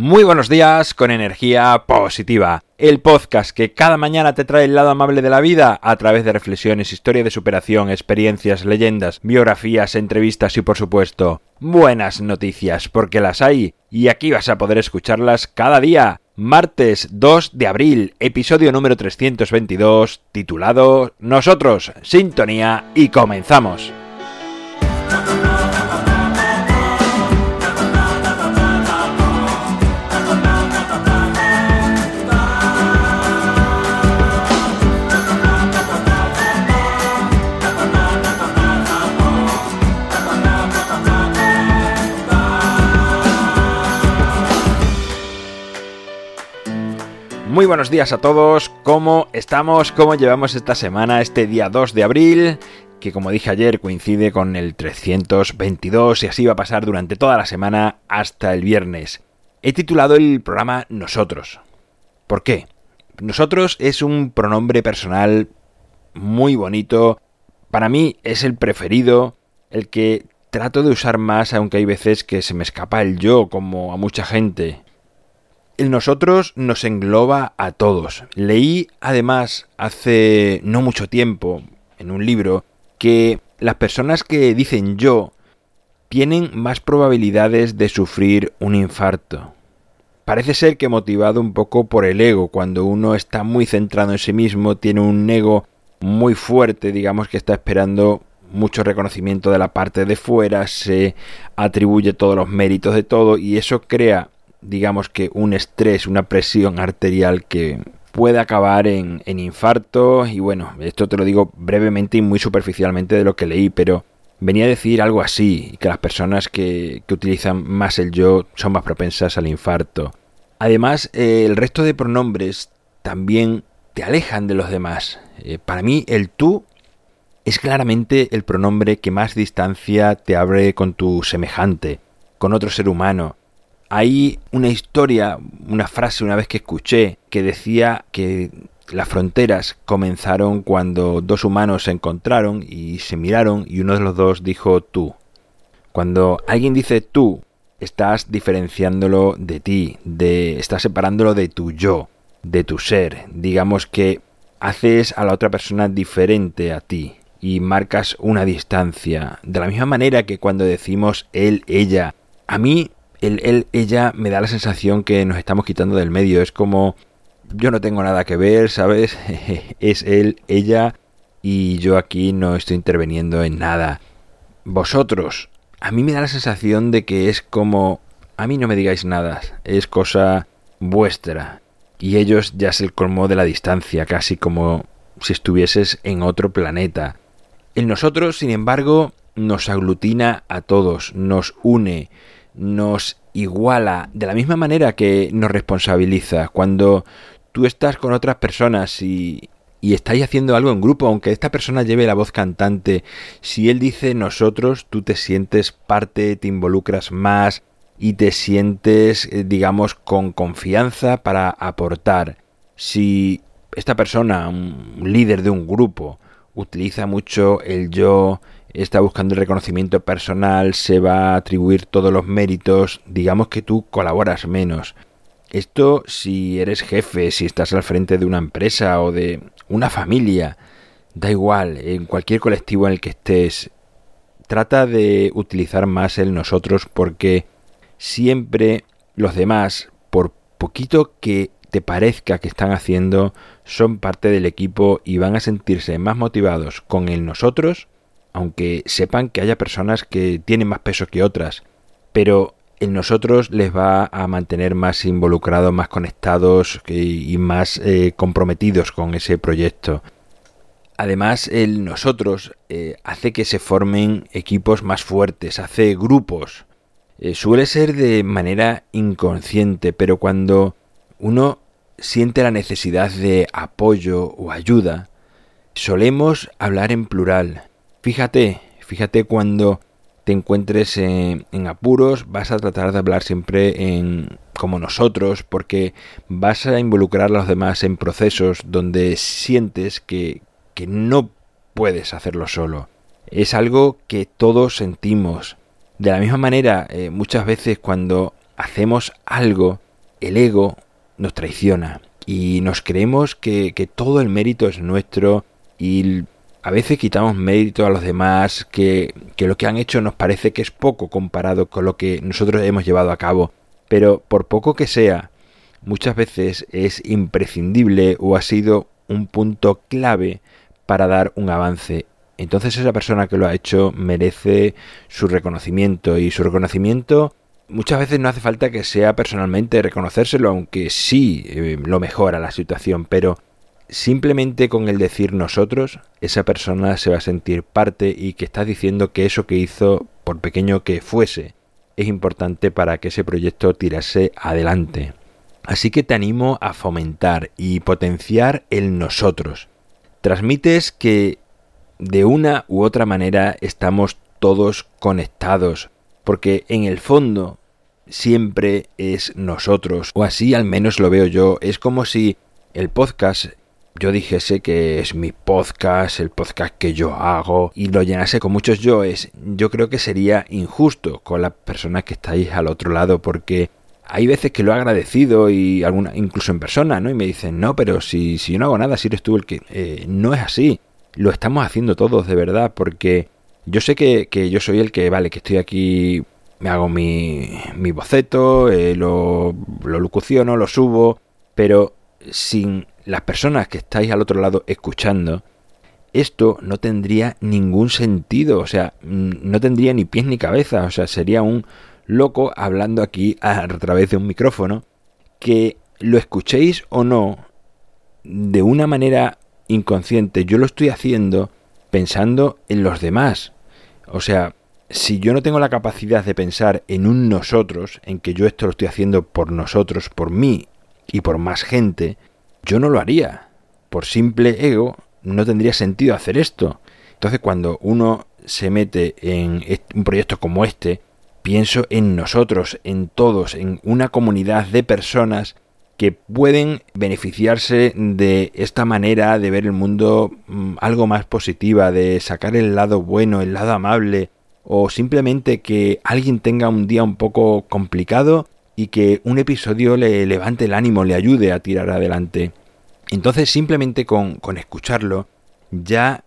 Muy buenos días con energía positiva, el podcast que cada mañana te trae el lado amable de la vida a través de reflexiones, historia de superación, experiencias, leyendas, biografías, entrevistas y por supuesto buenas noticias porque las hay y aquí vas a poder escucharlas cada día. Martes 2 de abril, episodio número 322, titulado Nosotros, Sintonía y comenzamos. Muy buenos días a todos, ¿cómo estamos? ¿Cómo llevamos esta semana, este día 2 de abril? Que como dije ayer coincide con el 322 y así va a pasar durante toda la semana hasta el viernes. He titulado el programa Nosotros. ¿Por qué? Nosotros es un pronombre personal muy bonito. Para mí es el preferido, el que trato de usar más, aunque hay veces que se me escapa el yo, como a mucha gente. El nosotros nos engloba a todos. Leí además hace no mucho tiempo en un libro que las personas que dicen yo tienen más probabilidades de sufrir un infarto. Parece ser que motivado un poco por el ego, cuando uno está muy centrado en sí mismo, tiene un ego muy fuerte, digamos que está esperando mucho reconocimiento de la parte de fuera, se atribuye todos los méritos de todo y eso crea digamos que un estrés, una presión arterial que puede acabar en, infarto y bueno, esto te lo digo brevemente y muy superficialmente de lo que leí, pero venía a decir algo así, que las personas que, utilizan más el yo son más propensas al infarto. Además, eh, el resto de pronombres también te alejan de los demás. Eh, para mí, el tú es claramente el pronombre que más distancia te abre con tu semejante, con otro ser humano. Hay una historia, una frase una vez que escuché que decía que las fronteras comenzaron cuando dos humanos se encontraron y se miraron y uno de los dos dijo tú. Cuando alguien dice tú, estás diferenciándolo de ti, de estás separándolo de tu yo, de tu ser. Digamos que haces a la otra persona diferente a ti y marcas una distancia. De la misma manera que cuando decimos él, ella, a mí el él, ella me da la sensación que nos estamos quitando del medio. Es como yo no tengo nada que ver, ¿sabes? es él, ella y yo aquí no estoy interviniendo en nada. Vosotros, a mí me da la sensación de que es como a mí no me digáis nada, es cosa vuestra. Y ellos ya es el colmo de la distancia, casi como si estuvieses en otro planeta. El nosotros, sin embargo, nos aglutina a todos, nos une, nos iguala de la misma manera que nos responsabiliza. Cuando tú estás con otras personas y, y estáis haciendo algo en grupo, aunque esta persona lleve la voz cantante, si él dice nosotros, tú te sientes parte, te involucras más y te sientes, eh, digamos, con confianza para aportar. Si esta persona, un líder de un grupo, utiliza mucho el yo, está buscando el reconocimiento personal, se va a atribuir todos los méritos, digamos que tú colaboras menos. Esto si eres jefe, si estás al frente de una empresa o de una familia, da igual, en cualquier colectivo en el que estés, trata de utilizar más el nosotros porque siempre los demás, por poquito que te parezca que están haciendo, son parte del equipo y van a sentirse más motivados con el nosotros aunque sepan que haya personas que tienen más peso que otras, pero en nosotros les va a mantener más involucrados, más conectados y más eh, comprometidos con ese proyecto. Además, el nosotros eh, hace que se formen equipos más fuertes, hace grupos. Eh, suele ser de manera inconsciente, pero cuando uno siente la necesidad de apoyo o ayuda, solemos hablar en plural. Fíjate, fíjate cuando te encuentres en, apuros, vas a tratar de hablar siempre en como nosotros, porque vas a involucrar a los demás en procesos donde sientes que, que no puedes hacerlo solo. Es algo que todos sentimos. De la misma manera, eh, muchas veces cuando hacemos algo, el ego nos traiciona y nos creemos que, que todo el mérito es nuestro y a veces quitamos mérito a los demás, que, que, lo que han hecho nos parece que es poco comparado con lo que nosotros hemos llevado a cabo. Pero por poco que sea, muchas veces es imprescindible o ha sido un punto clave para dar un avance. Entonces esa persona que lo ha hecho merece su reconocimiento y su reconocimiento muchas veces no hace falta que sea personalmente reconocérselo, aunque sí eh, lo mejora la situación, pero simplemente con el decir nosotros, esa persona se va a sentir parte y que está diciendo que eso que hizo, por pequeño que fuese, es importante para que ese proyecto tirase adelante. Así que te animo a fomentar y potenciar el nosotros. Transmites que de una u otra manera estamos todos conectados, porque en el fondo siempre es nosotros, o así al menos lo veo yo. Es como si el podcast yo dijese que es mi podcast, el podcast que yo hago, y lo llenase con muchos yoes, yo creo que sería injusto con las personas que estáis al otro lado, porque hay veces que lo he agradecido y alguna, incluso en persona, ¿no? Y me dicen, no, pero si, si yo no hago nada, si eres tú el que... Eh, no es así. Lo estamos haciendo todos, de verdad, porque yo sé que, que yo soy el que, vale, que estoy aquí, me hago mi, mi boceto, eh, lo, lo locuciono, lo subo, pero sin las personas que estáis al otro lado escuchando, esto no tendría ningún sentido, o sea, no tendría ni pies ni cabeza, o sea, sería un loco hablando aquí a través de un micrófono, que lo escuchéis o no, de una manera inconsciente, yo lo estoy haciendo pensando en los demás. O sea, si yo no tengo la capacidad de pensar en un nosotros, en que yo esto lo estoy haciendo por nosotros, por mí y por más gente, yo no lo haría. Por simple ego no tendría sentido hacer esto. Entonces cuando uno se mete en un proyecto como este, pienso en nosotros, en todos, en una comunidad de personas que pueden beneficiarse de esta manera de ver el mundo mm, algo más positiva, de sacar el lado bueno, el lado amable, o simplemente que alguien tenga un día un poco complicado y que un episodio le levante el ánimo, le ayude a tirar adelante. Entonces simplemente con, con escucharlo ya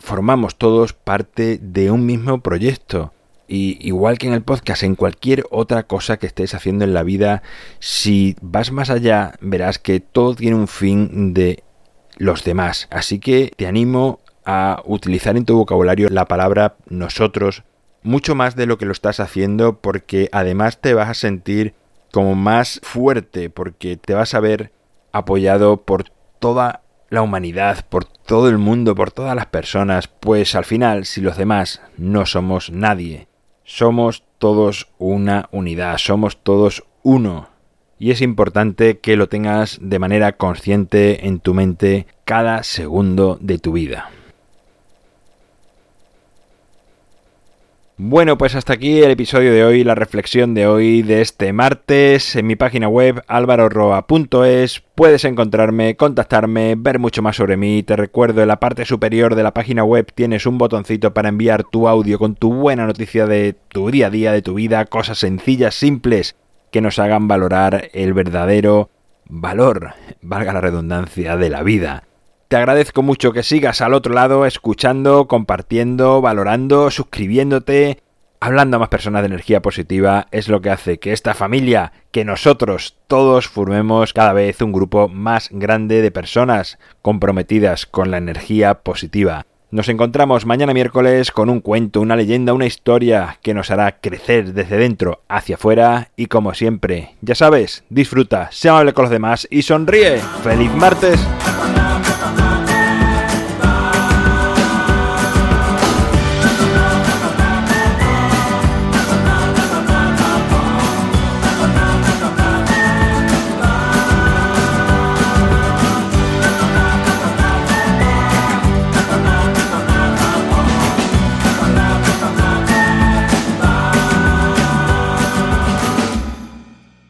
formamos todos parte de un mismo proyecto. Y igual que en el podcast, en cualquier otra cosa que estés haciendo en la vida, si vas más allá, verás que todo tiene un fin de los demás. Así que te animo a utilizar en tu vocabulario la palabra nosotros mucho más de lo que lo estás haciendo porque además te vas a sentir como más fuerte porque te vas a ver apoyado por toda la humanidad, por todo el mundo, por todas las personas, pues al final si los demás no somos nadie, somos todos una unidad, somos todos uno. Y es importante que lo tengas de manera consciente en tu mente cada segundo de tu vida. Bueno, pues hasta aquí el episodio de hoy, la reflexión de hoy de este martes. En mi página web alvaroroa.es puedes encontrarme, contactarme, ver mucho más sobre mí. Te recuerdo, en la parte superior de la página web tienes un botoncito para enviar tu audio con tu buena noticia de tu día a día, de tu vida, cosas sencillas, simples, que nos hagan valorar el verdadero valor, valga la redundancia, de la vida. Te agradezco mucho que sigas al otro lado, escuchando, compartiendo, valorando, suscribiéndote. Hablando a más personas de energía positiva es lo que hace que esta familia, que nosotros todos formemos cada vez un grupo más grande de personas comprometidas con la energía positiva. Nos encontramos mañana miércoles con un cuento, una leyenda, una historia que nos hará crecer desde dentro hacia afuera y como siempre, ya sabes, disfruta, sea amable con los demás y sonríe. ¡Feliz martes!